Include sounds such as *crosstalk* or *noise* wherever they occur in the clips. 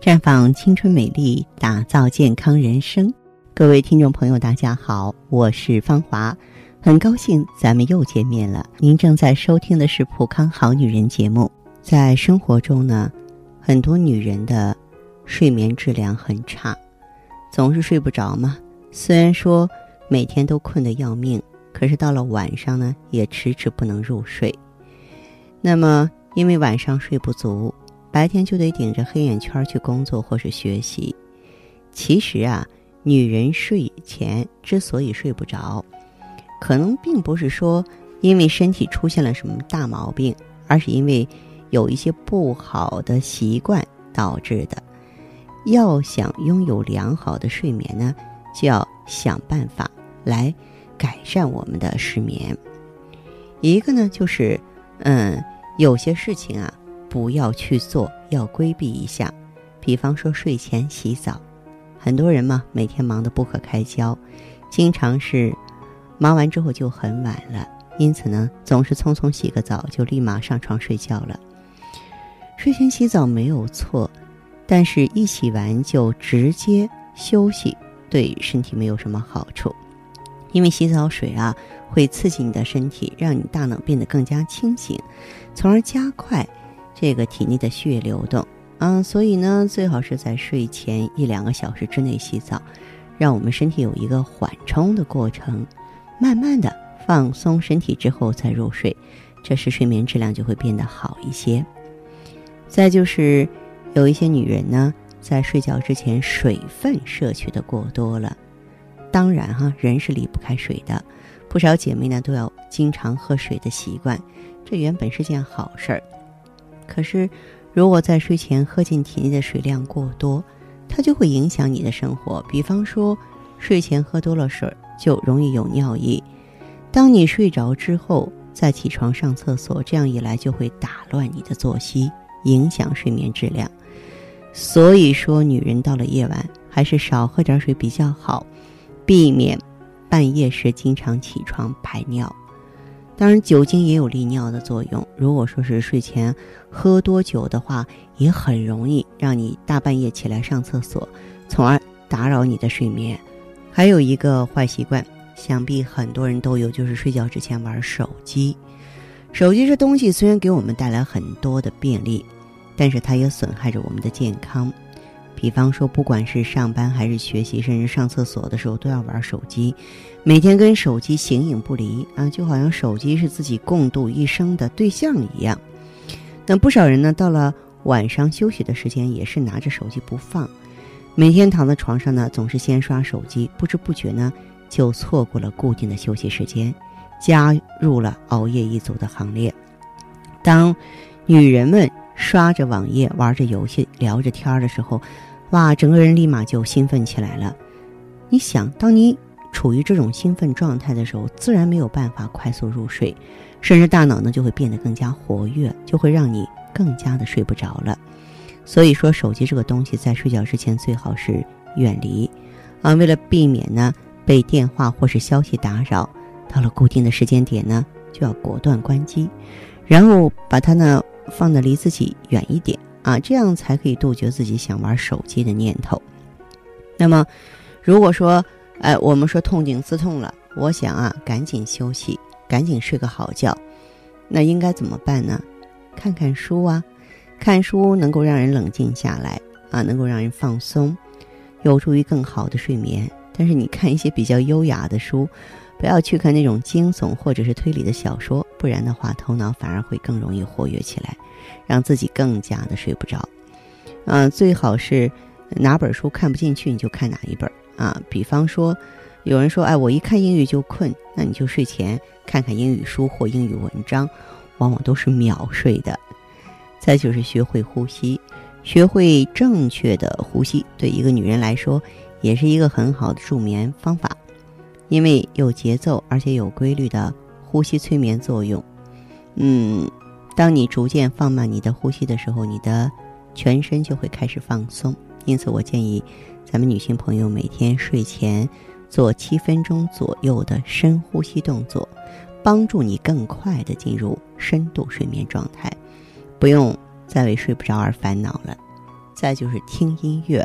绽放青春美丽，打造健康人生。各位听众朋友，大家好，我是芳华，很高兴咱们又见面了。您正在收听的是《普康好女人》节目。在生活中呢，很多女人的睡眠质量很差，总是睡不着嘛。虽然说每天都困得要命，可是到了晚上呢，也迟迟不能入睡。那么，因为晚上睡不足。白天就得顶着黑眼圈去工作或是学习。其实啊，女人睡前之所以睡不着，可能并不是说因为身体出现了什么大毛病，而是因为有一些不好的习惯导致的。要想拥有良好的睡眠呢，就要想办法来改善我们的失眠。一个呢，就是嗯，有些事情啊。不要去做，要规避一下。比方说睡前洗澡，很多人嘛每天忙得不可开交，经常是忙完之后就很晚了，因此呢总是匆匆洗个澡就立马上床睡觉了。睡前洗澡没有错，但是一洗完就直接休息，对身体没有什么好处。因为洗澡水啊会刺激你的身体，让你大脑变得更加清醒，从而加快。这个体内的血液流动，嗯，所以呢，最好是在睡前一两个小时之内洗澡，让我们身体有一个缓冲的过程，慢慢的放松身体之后再入睡，这时睡眠质量就会变得好一些。再就是有一些女人呢，在睡觉之前水分摄取的过多了，当然哈，人是离不开水的，不少姐妹呢都要经常喝水的习惯，这原本是件好事儿。可是，如果在睡前喝进体内的水量过多，它就会影响你的生活。比方说，睡前喝多了水，就容易有尿意。当你睡着之后再起床上厕所，这样一来就会打乱你的作息，影响睡眠质量。所以说，女人到了夜晚还是少喝点水比较好，避免半夜时经常起床排尿。当然，酒精也有利尿的作用。如果说是睡前喝多酒的话，也很容易让你大半夜起来上厕所，从而打扰你的睡眠。还有一个坏习惯，想必很多人都有，就是睡觉之前玩手机。手机这东西虽然给我们带来很多的便利，但是它也损害着我们的健康。比方说，不管是上班还是学习，甚至上厕所的时候都要玩手机，每天跟手机形影不离啊，就好像手机是自己共度一生的对象一样。那不少人呢，到了晚上休息的时间，也是拿着手机不放，每天躺在床上呢，总是先刷手机，不知不觉呢，就错过了固定的休息时间，加入了熬夜一族的行列。当女人们刷着网页、玩着游戏、聊着天的时候，哇，整个人立马就兴奋起来了。你想，当你处于这种兴奋状态的时候，自然没有办法快速入睡，甚至大脑呢就会变得更加活跃，就会让你更加的睡不着了。所以说，手机这个东西在睡觉之前最好是远离啊。为了避免呢被电话或是消息打扰，到了固定的时间点呢，就要果断关机，然后把它呢放的离自己远一点。啊，这样才可以杜绝自己想玩手机的念头。那么，如果说，哎，我们说痛经刺痛了，我想啊，赶紧休息，赶紧睡个好觉，那应该怎么办呢？看看书啊，看书能够让人冷静下来啊，能够让人放松，有助于更好的睡眠。但是你看一些比较优雅的书，不要去看那种惊悚或者是推理的小说，不然的话，头脑反而会更容易活跃起来。让自己更加的睡不着，嗯，最好是哪本书看不进去你就看哪一本啊。比方说，有人说，哎，我一看英语就困，那你就睡前看看英语书或英语文章，往往都是秒睡的。再就是学会呼吸，学会正确的呼吸，对一个女人来说也是一个很好的助眠方法，因为有节奏而且有规律的呼吸催眠作用，嗯。当你逐渐放慢你的呼吸的时候，你的全身就会开始放松。因此，我建议咱们女性朋友每天睡前做七分钟左右的深呼吸动作，帮助你更快的进入深度睡眠状态，不用再为睡不着而烦恼了。再就是听音乐，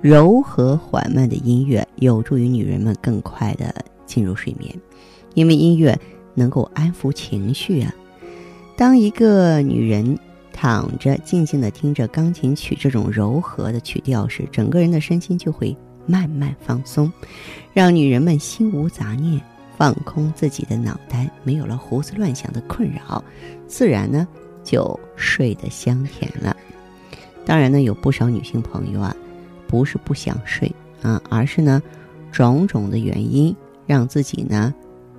柔和缓慢的音乐有助于女人们更快的进入睡眠，因为音乐能够安抚情绪啊。当一个女人躺着静静的听着钢琴曲这种柔和的曲调时，整个人的身心就会慢慢放松，让女人们心无杂念。放空自己的脑袋，没有了胡思乱想的困扰，自然呢就睡得香甜了。当然呢，有不少女性朋友啊，不是不想睡啊，而是呢种种的原因让自己呢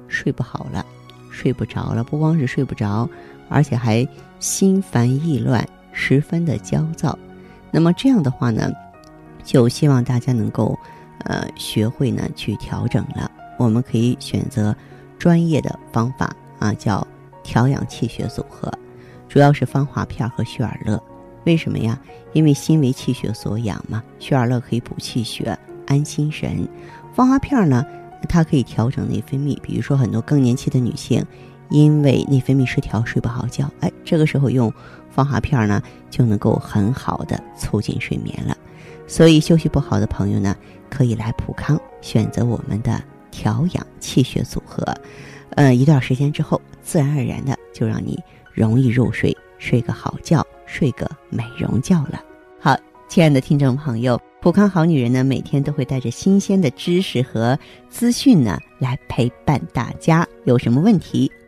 睡不好了，睡不着了。不光是睡不着，而且还心烦意乱，十分的焦躁。那么这样的话呢，就希望大家能够呃学会呢去调整了。我们可以选择专业的方法啊，叫调养气血组合，主要是芳华片和血尔乐。为什么呀？因为心为气血所养嘛，血尔乐可以补气血、安心神。芳华片呢，它可以调整内分泌。比如说，很多更年期的女性因为内分泌失调睡不好觉，哎，这个时候用芳华片呢，就能够很好的促进睡眠了。所以休息不好的朋友呢，可以来普康选择我们的。调养气血组合，呃，一段时间之后，自然而然的就让你容易入睡，睡个好觉，睡个美容觉了。好，亲爱的听众朋友，普康好女人呢，每天都会带着新鲜的知识和资讯呢，来陪伴大家。有什么问题，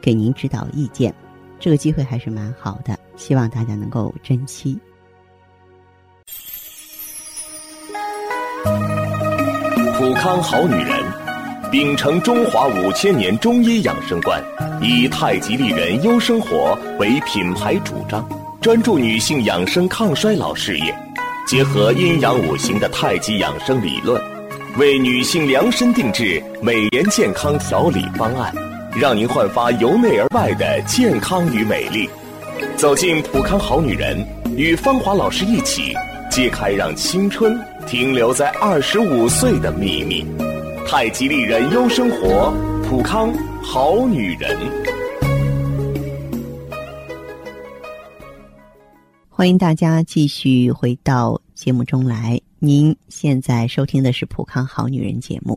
给您指导意见。这个机会还是蛮好的，希望大家能够珍惜。普康好女人。秉承中华五千年中医养生观，以太极丽人优生活为品牌主张，专注女性养生抗衰老事业，结合阴阳五行的太极养生理论，为女性量身定制美颜健康调理方案，让您焕发由内而外的健康与美丽。走进普康好女人，与芳华老师一起揭开让青春停留在二十五岁的秘密。太极丽人优生活，普康好女人。欢迎大家继续回到节目中来。您现在收听的是《普康好女人》节目。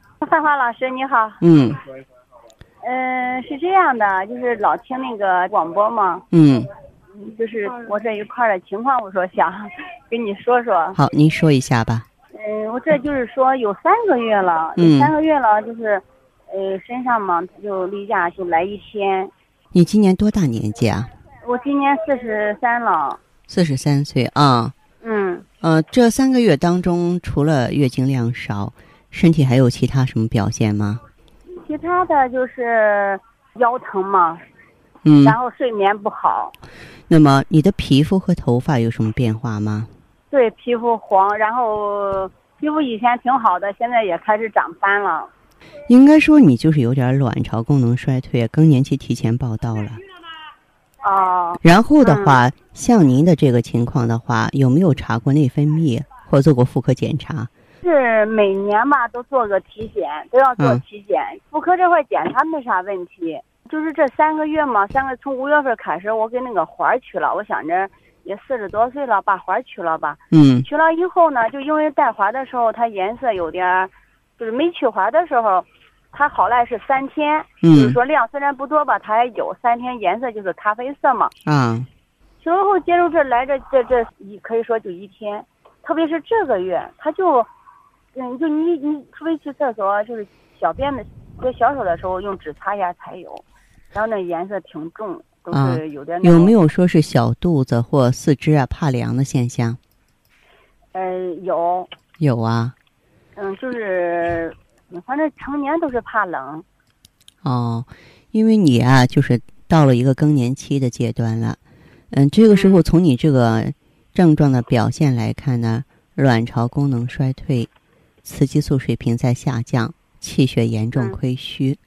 芳华老师你好。嗯。嗯，是这样的，就是老听那个广播嘛。嗯。就是我这一块的情况，我说想 *laughs* 跟你说说。好，您说一下吧。嗯，我这就是说有三个月了，有三个月了，就是呃身上嘛，就例假就来一天。你今年多大年纪啊？我今年四十三了。四十三岁啊。嗯。呃，这三个月当中，除了月经量少，身体还有其他什么表现吗？其他的就是腰疼嘛。嗯。然后睡眠不好。那么你的皮肤和头发有什么变化吗？对，皮肤黄，然后皮肤以前挺好的，现在也开始长斑了。应该说你就是有点卵巢功能衰退，更年期提前报道了。哦。然后的话，像您的这个情况的话，有没有查过内分泌或做过妇科检查？是每年吧，都做个体检，都要做体检。妇科这块检查没啥问题。就是这三个月嘛，三个从五月份开始，我给那个环取了。我想着也四十多岁了，把环取了吧。嗯。取了以后呢，就因为带环的时候，它颜色有点，就是没取环的时候，它好赖是三天。嗯。就是说量虽然不多吧，它也有三天颜色就是咖啡色嘛。啊。取了后接着这来这这这一可以说就一天，特别是这个月，它就，嗯，就你你除非去厕所，就是小便的，在小手的时候用纸擦一下才有，然后那颜色挺重，都是有点、有没有说是小肚子或四肢啊怕凉的现象？呃，有。有啊。嗯，就是，反正成年都是怕冷。哦，因为你啊，就是到了一个更年期的阶段了。嗯，这个时候从你这个症状的表现来看呢，卵巢功能衰退，雌激素水平在下降，气血严重亏虚。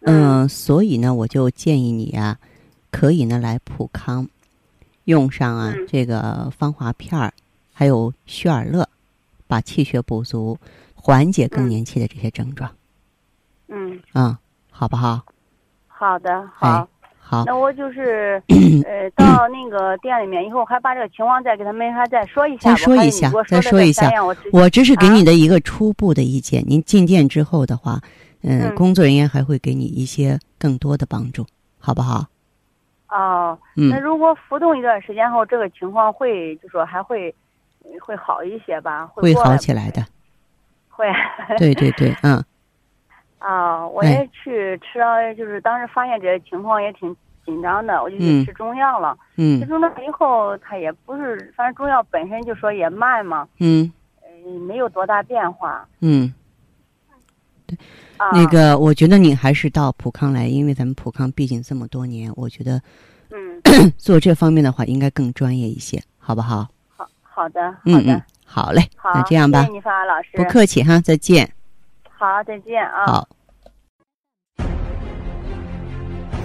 嗯，所以呢，我就建议你啊，可以呢来普康，用上啊这个芳华片儿，还有虚尔乐，把气血补足，缓解更年期的这些症状。嗯。啊，好不好？好的，好。好，那我就是 *clears throat* 呃，到那个店里面以后，还把这个情况再给他们还再说一下。再说一下，再说一下。我这是给你的一个初步的意见。您进店之后的话，嗯，工作人员还会给你一些更多的帮助，好不好？哦，那如果浮动一段时间后，这个情况会就说还会会好一些吧？会好起来的。会。对对对，嗯。啊，我也去吃了，就是当时发现这情况也挺紧张的，我就去吃中药了。嗯，吃中药以后，他也不是，反正中药本身就说也慢嘛。嗯，嗯，没有多大变化。嗯，对，那个我觉得你还是到普康来，因为咱们普康毕竟这么多年，我觉得，嗯，*clears throat* 做这方面的话应该更专业一些，好不好？好，好的，好的，嗯，好嘞，那这样吧，谢谢你，方老师，不客气哈，再见。好，再见啊。好。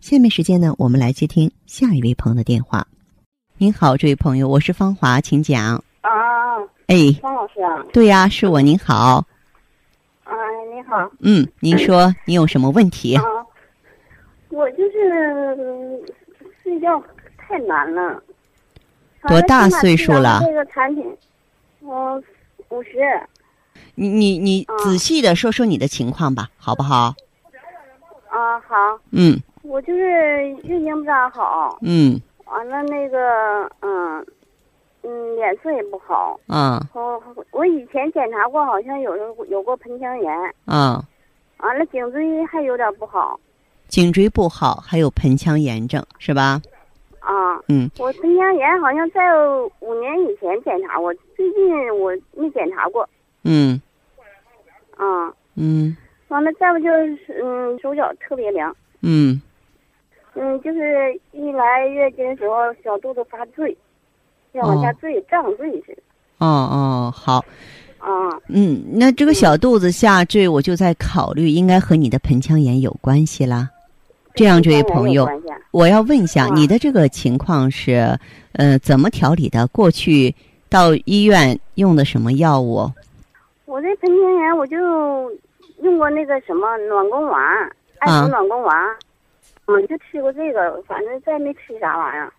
下面时间呢，我们来接听下一位朋友的电话。您好，这位朋友，我是芳华，请讲。啊，哎，方老师啊？对呀，是我。您好。啊，你好。嗯，您说，您有什么问题？啊，我就是睡觉太难了。多大岁数了？这个产品，我。五十，你你你仔细的说说你的情况吧，好不好？啊，好。嗯。我就是月经不咋好。嗯。完了，那个，嗯，嗯，脸色也不好。嗯。我我以前检查过，好像有有过盆腔炎。嗯。完了，颈椎还有点不好。颈椎不好，还有盆腔炎症，是吧？啊，嗯，我盆腔炎好像在五年以前检查过，最近我没检查过。嗯，啊，嗯，完了，再不就是嗯，手脚特别凉。嗯，嗯，就是一来月经的时候，小肚子发坠，要往下坠，胀坠似的。哦哦，好。啊。嗯，那这个小肚子下坠，我就在考虑，应该和你的盆腔炎有关系啦。这样，这位朋友，我要问一下，你的这个情况是，呃，怎么调理的？过去到医院用的什么药物？我这盆腔炎，我就用过那个什么暖宫丸，艾灸暖宫丸，嗯，就吃过这个，反正再没吃啥玩意儿。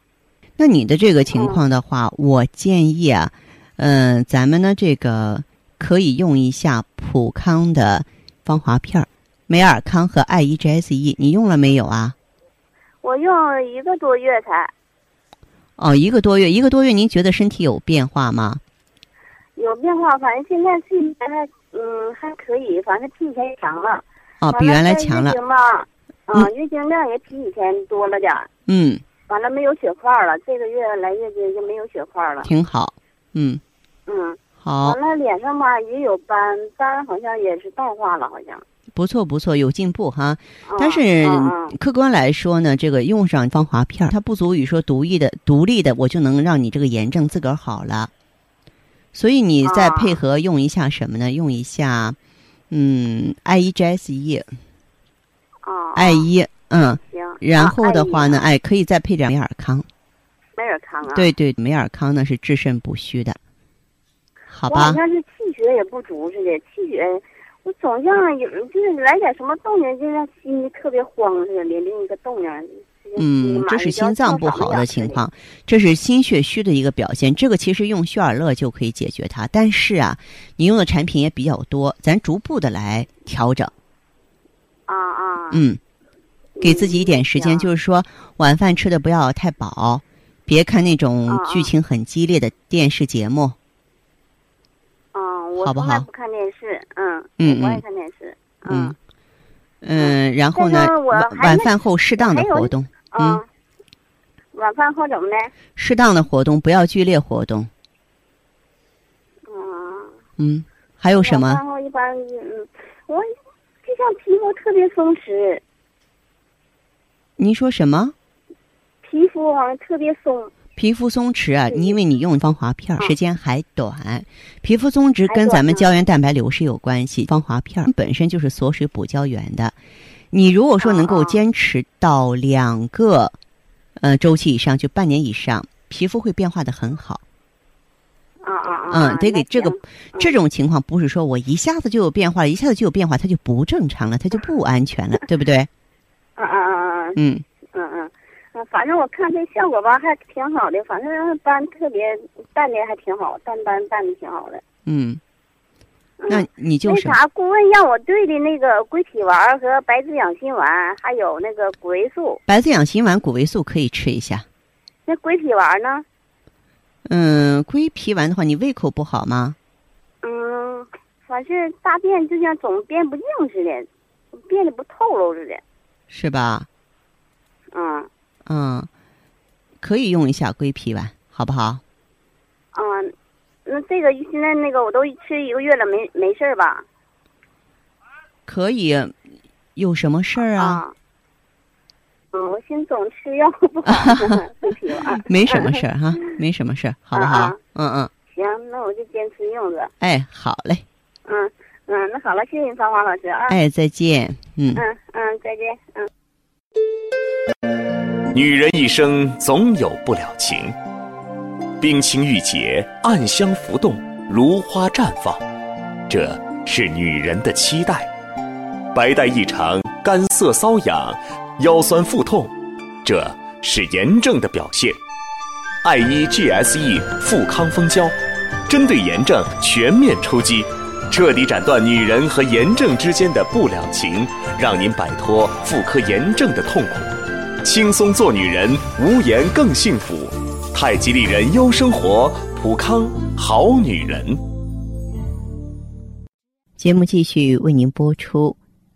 那你的这个情况的话，我建议啊，嗯，咱们呢这个可以用一下普康的芳华片儿。美尔康和 I E G S E，你用了没有啊？我用了一个多月才。哦，一个多月，一个多月，您觉得身体有变化吗？有变化，反正现在是还嗯还可以，反正比以前强了。哦，比原来强了。嗯，月经量也比以前多了点儿。嗯。完了，没有血块了。这个月来月经就没有血块了。挺好。嗯。嗯。好。完了，脸上吧也有斑，斑好像也是淡化了，好像。不错不错，有进步哈。但是客观来说呢，这个用上芳华片，它不足以说独立的、独立的，我就能让你这个炎症自个儿好了。所以你再配合用一下什么呢？用一下，嗯，I E G S E。哦。I E，嗯。行。然后的话呢，哎，可以再配点美尔康。美尔康啊。对对，美尔康呢是治肾补虚的。好吧。好像是气血也不足似的，气血。我总像有，就是来点什么动静，就像心里特别慌似的，连另一个动静。嗯，这是心脏不好的情况，这是心血虚的一个表现。这个其实用血尔乐就可以解决它，但是啊，你用的产品也比较多，咱逐步的来调整。啊啊。嗯，给自己一点时间，就是说晚饭吃的不要太饱，别看那种剧情很激烈的电视节目。嗯，好不好？不看电视，嗯。嗯，我也看电视。嗯，嗯，然后呢？晚晚饭后适当的活动。嗯。晚饭后怎么的？适当的活动，不要剧烈活动。嗯。嗯，还有什么？晚饭后一般，嗯，我就像皮肤特别松弛。您说什么？皮肤好像特别松。皮肤松弛啊，因为你用芳华片时间还短，皮肤松弛跟咱们胶原蛋白流失有关系。芳华片本身就是锁水补胶原的，你如果说能够坚持到两个呃周期以上，就半年以上，皮肤会变化的很好。啊啊啊！嗯，得给这个这种情况不是说我一下子就有变化了，一下子就有变化，它就不正常了，它就不安全了，*laughs* 对不对？啊啊啊啊！嗯嗯嗯。反正我看这效果吧，还挺好的。反正斑特别淡的还挺好，淡斑淡的挺好的。嗯，那你就那啥，顾问让我对的那个归脾丸和白子养心丸，还有那个谷维素。白子养心丸、谷维素可以吃一下。那归脾丸呢？嗯，归脾丸的话，你胃口不好吗？嗯，反正大便就像总便不净似的，便的不透漏似的。是吧？嗯。嗯，可以用一下归脾丸，好不好？嗯，那这个现在那个我都吃一个月了，没没事吧？可以，有什么事儿啊？嗯，我先总吃药 *laughs* 不好，龟皮丸。没什么事儿哈，没什么事儿，*laughs* 好不好？嗯嗯。行，那我就坚持用着。哎，好嘞。嗯嗯，那好了，谢谢你，芳华老师啊。哎，再见。嗯嗯嗯，再见。嗯。女人一生总有不了情，冰清玉洁，暗香浮动，如花绽放，这是女人的期待。白带异常，干涩瘙痒，腰酸腹痛，这是炎症的表现。艾依 GSE 富康蜂胶，针对炎症全面出击，彻底斩断女人和炎症之间的不了情，让您摆脱妇科炎症的痛苦。轻松做女人，无炎更幸福。太极丽人优生活，普康好女人。节目继续为您播出。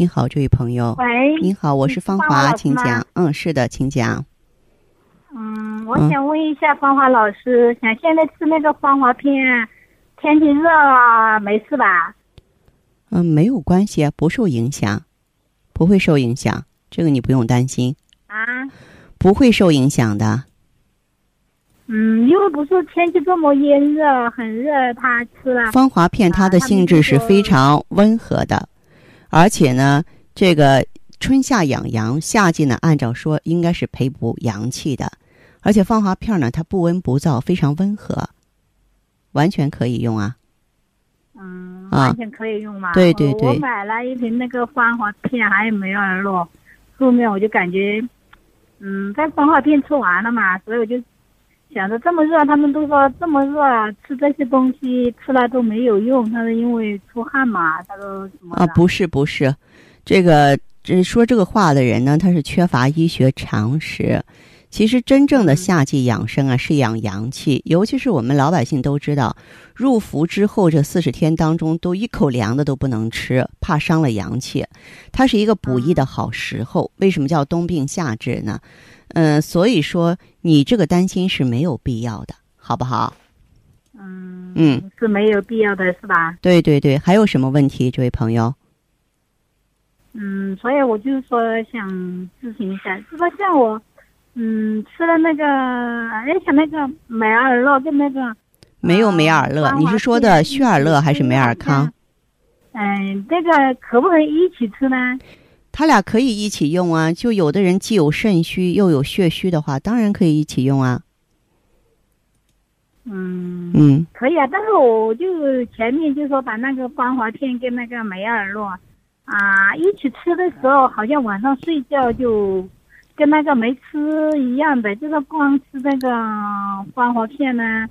您好，这位朋友。喂。您好，我是芳华，请讲。嗯，是的，请讲。嗯，我想问一下芳华老师，想现在吃那个芳华片，天气热啊，没事吧？嗯，没有关系啊，不受影响，不会受影响，这个你不用担心。啊？不会受影响的。嗯，因为不是天气这么炎热，很热，他吃了芳华片，它的性质是非常温和的，而且呢，这个春夏养阳，夏季呢，按照说应该是培补阳气的，而且芳华片呢，它不温不燥，非常温和，完全可以用啊。嗯，啊。完全可以用嘛。对对对。我买了一瓶那个芳华片，还有梅尔洛，后面我就感觉，嗯，在芳华片吃完了嘛，所以我就想着这么热，他们都说这么热吃这些东西吃了都没有用，他说因为出汗嘛，他说什么啊，不是不是，这个这说这个话的人呢，他是缺乏医学常识。其实真正的嗯夏季养生啊，是养阳气，尤其是我们老百姓都知道，入伏之后这四十天当中，都一口凉的都不能吃，怕伤了阳气。它是一个补益的好时候。为什么叫冬病夏治呢？嗯、所以说你这个担心是没有必要的，好不好？嗯嗯，是没有必要的，是吧？对对对，还有什么问题，这位朋友？嗯，所以我就是说想咨询一下，就说像我，嗯，吃了那个，哎，像那个美尔乐跟那个，没有美尔乐，啊你是说的旭尔乐还是美尔康？？嗯，这个可不可以一起吃呢？他俩可以一起用啊。就有的人既有肾虚又有血虚的话，当然可以一起用啊。嗯，嗯，可以啊，但是我就前面就说把那个芳华片跟那个美尔诺啊一起吃的时候，好像晚上睡觉就跟那个没吃一样的，就是光吃那个芳华片呢。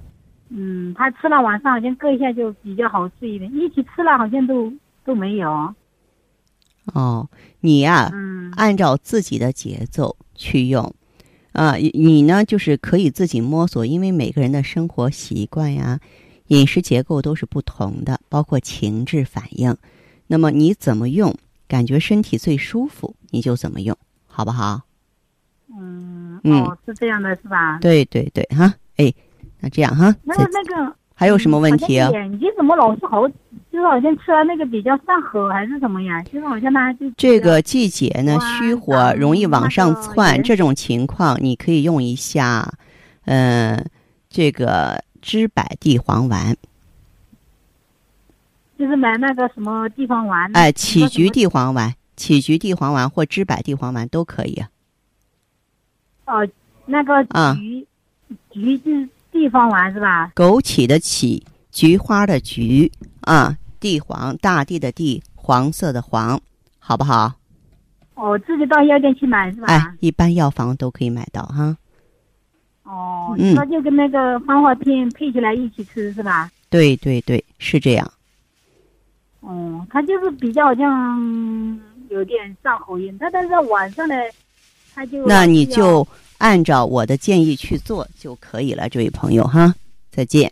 嗯，他吃了晚上好像各一下就比较好睡一点，一起吃了好像都都没有。哦，你呀、嗯按照自己的节奏去用。啊，你你呢，就是可以自己摸索，因为每个人的生活习惯呀、饮食结构都是不同的，包括情志反应。那么你怎么用，感觉身体最舒服，你就怎么用，好不好？嗯，嗯哦，是这样的，是吧？对对对，哈，哎，那这样哈，那个那个还有什么问题眼睛怎么老是好，就是好像吃了那个比较上火还是什么呀？就是好像他就这个季节呢，虚火容易往上窜，这种情况你可以用一下，呃，这个知柏地黄丸，就是买那个什么地黄丸。哎，杞菊地黄丸、杞菊地黄丸或知柏地黄丸都可以啊。哦，那个啊菊，菊是地黄丸是吧？枸杞的杞，菊花的菊啊，地黄，大地的地，黄色的黄，好不好？哦，自己到药店去买是吧？哎，一般药房都可以买到哈。哦，嗯那就跟那个芳华片配起来一起吃是吧？对对对，是这样。哦，它就是比较好像有点上火音，它但是晚上呢，它就那你就按照我的建议去做就可以了，这位朋友哈，再见。